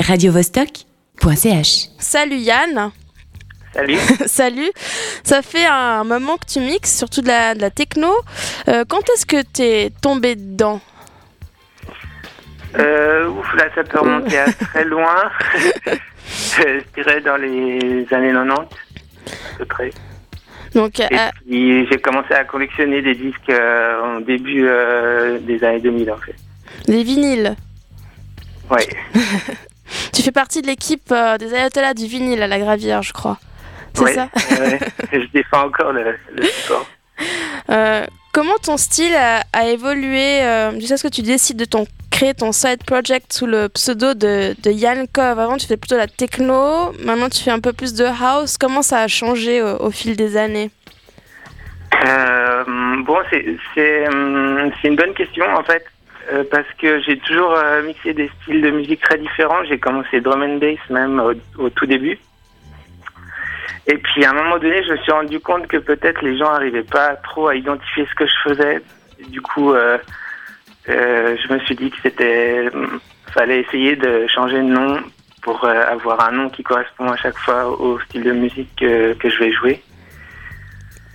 radiovostok.ch. Salut Yann. Salut. Salut. Ça fait un moment que tu mixes, surtout de la, de la techno. Euh, quand est-ce que tu es tombé dedans? Euh, ouf, là, ça peut remonter à très loin. je dirais dans les années 90, à peu près. Donc, Et euh, puis, j'ai commencé à collectionner des disques euh, au début euh, des années 2000, en fait. les vinyles. Ouais. Tu fais partie de l'équipe euh, des ayatollahs du vinyle à la Gravière, je crois. C'est ouais, ça ouais. Je défends encore le, le sport. Euh, Comment ton style a, a évolué euh, Jusqu'à ce que tu décides de ton, créer ton side project sous le pseudo de, de Yann Kov. Avant, tu fais plutôt la techno. Maintenant, tu fais un peu plus de house. Comment ça a changé au, au fil des années? Euh, bon, c'est hum, c'est une bonne question en fait, euh, parce que j'ai toujours euh, mixé des styles de musique très différents. J'ai commencé drum and bass même au, tout début. Et puis à un moment donné, je me suis rendu compte que peut-être les gens n'arrivaient pas trop à identifier ce que je faisais. Du coup, euh, je me suis dit que c'était hum, fallait essayer de changer de nom pour avoir un nom qui correspond à chaque fois au style de musique que, que je vais jouer.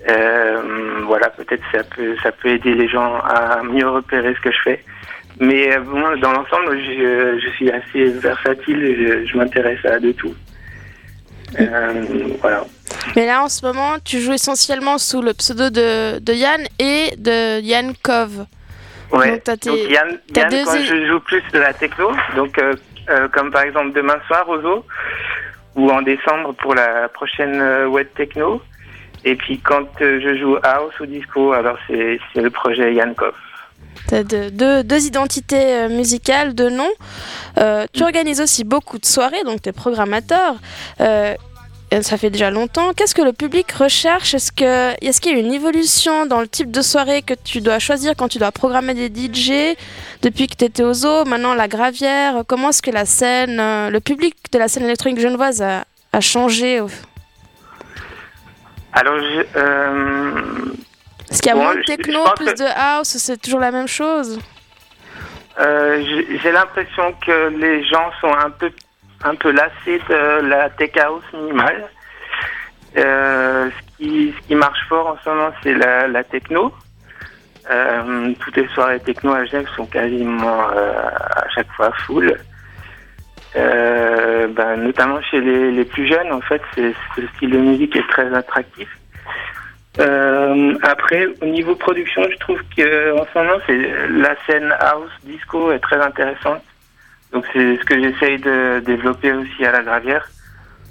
Euh, voilà, peut-être ça peut, ça peut aider les gens à mieux repérer ce que je fais. Mais euh, bon, dans l'ensemble, je, je suis assez versatile, et je, je m'intéresse à de tout. Euh, voilà. Mais là, en ce moment, tu joues essentiellement sous le pseudo de, de Yann et de Yann Kov. Ouais. Donc, t'as tes- Donc, Yann, t'as Yann, deux quand je joue plus de la techno, donc euh, euh, comme par exemple demain soir au zoo, ou en décembre pour la prochaine euh, web techno. Et puis quand euh, je joue house ou disco, alors c'est le projet Yann Koff. Tu as deux, deux identités euh, musicales, deux noms. Euh, tu organises aussi beaucoup de soirées, donc tu es programmateur. Ça fait déjà longtemps. Qu'est-ce que le public recherche? Est-ce qu'il y a une évolution dans le type de soirée que tu dois choisir quand tu dois programmer des DJ Depuis que tu étais au zoo, maintenant la gravière, comment est-ce que la scène, le public de la scène électronique genevoise a, changé Alors, je, euh, Est-ce qu'il y a Bon, moins de techno, plus que- de house C'est toujours la même chose Euh, j'ai j'ai l'impression que les gens sont un peu, un peu lassés de la tech house minimale. Euh, ce, qui, ce qui marche fort en ce moment, c'est la, la techno. Toutes les soirées techno à Genève sont quasiment à chaque fois full. Euh, ben, notamment chez les, les plus jeunes, en fait, c'est ce style de musique est très attractif. Euh, après, au niveau production, je trouve que en ce moment, c'est la scène house disco est très intéressante. Donc c'est ce que j'essaye de développer aussi à la Gravière,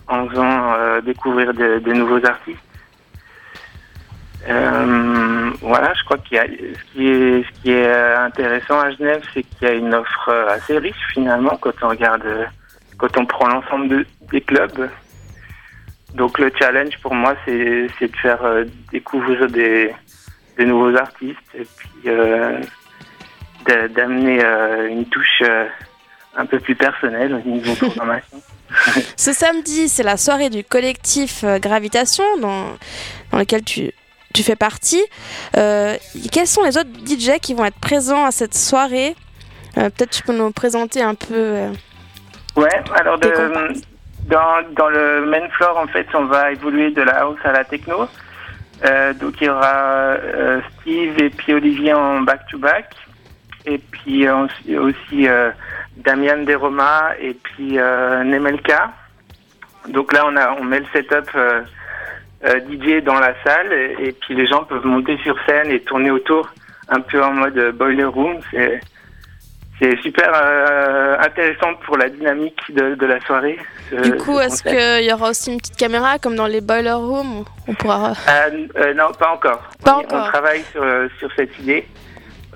en faisant euh, découvrir de, de nouveaux artistes. Euh, voilà, je crois qu'il y a ce qui est euh, intéressant à Genève, c'est qu'il y a une offre euh, assez riche finalement quand on regarde, quand on prend l'ensemble de- des clubs. Donc le challenge pour moi, c'est de faire découvrir des, nouveaux artistes et puis d'a- d'amener une touche un peu plus personnelle au niveau programmation. Ce samedi, c'est la soirée du collectif Gravitation, dans, dans lequel tu, tu fais partie. Euh, quels sont les autres DJ qui vont être présents à cette soirée? Euh, Peut-être tu peux nous présenter un peu. euh, Ouais, alors de- dans, dans le main floor, en fait, on va évoluer de la house à la techno. Euh, donc il y aura Steve et puis Olivier en back-to-back. Et puis aussi, Damian Deroma et puis Nemelka. Donc là, on, a, on met le setup euh, DJ dans la salle et, et puis les gens peuvent monter sur scène et tourner autour un peu en mode euh, boiler room. C'est c'est super euh, intéressant pour la dynamique de, de la soirée. ce- Du coup, ce est-ce qu'il y aura aussi une petite caméra comme dans les boiler rooms On pourra. Euh, euh, non, pas encore. Pas on, encore. on travaille sur, sur cette idée.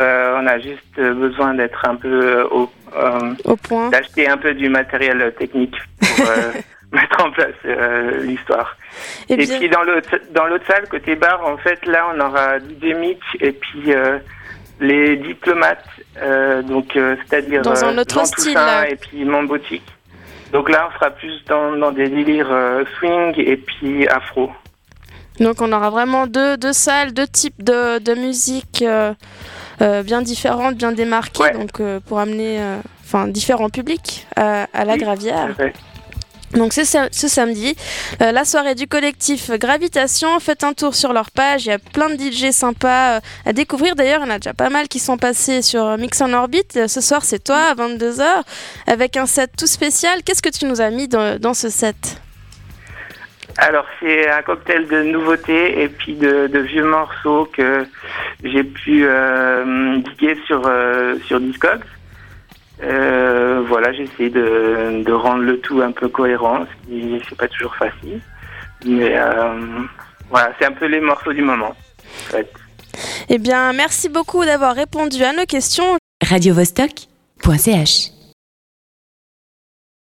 On a juste besoin d'être un peu au, Au point. d'acheter un peu du matériel technique mettre en place euh, l'histoire. Et Et bien, puis dans l'autre dans l'autre salle côté bar, en fait, là, on aura DJ Mitch et puis euh, les diplomates, euh, donc euh, c'est-à-dire Dans un euh, autre Jean style, Toussaint là. et puis Mambotique. Donc là, on sera plus dans, dans des délires euh, swing et puis afro. donc on aura vraiment deux, deux salles, deux types de, de musique. euh, bien différentes, bien démarquées, donc pour amener enfin différents publics à, la Gravière. Donc c'est ce samedi, euh, la soirée du collectif Gravitation. Faites un tour sur leur page, il y a plein de DJ sympas euh, à découvrir. D'ailleurs, il y en a déjà pas mal qui sont passés sur Mix en Orbite. Ce soir, c'est toi à 22h avec un set tout spécial. Qu'est-ce que tu nous as mis dans, ce set? Alors c'est un cocktail de nouveautés et puis de, vieux morceaux que j'ai pu euh, diguer sur, sur Discogs. Euh, voilà, j'essaie de, de rendre le tout un peu cohérent, ce qui c'est pas toujours facile. Mais euh, voilà, c'est un peu les morceaux du moment. En fait. Eh bien, merci beaucoup d'avoir répondu à nos questions. Radio -Vostok .ch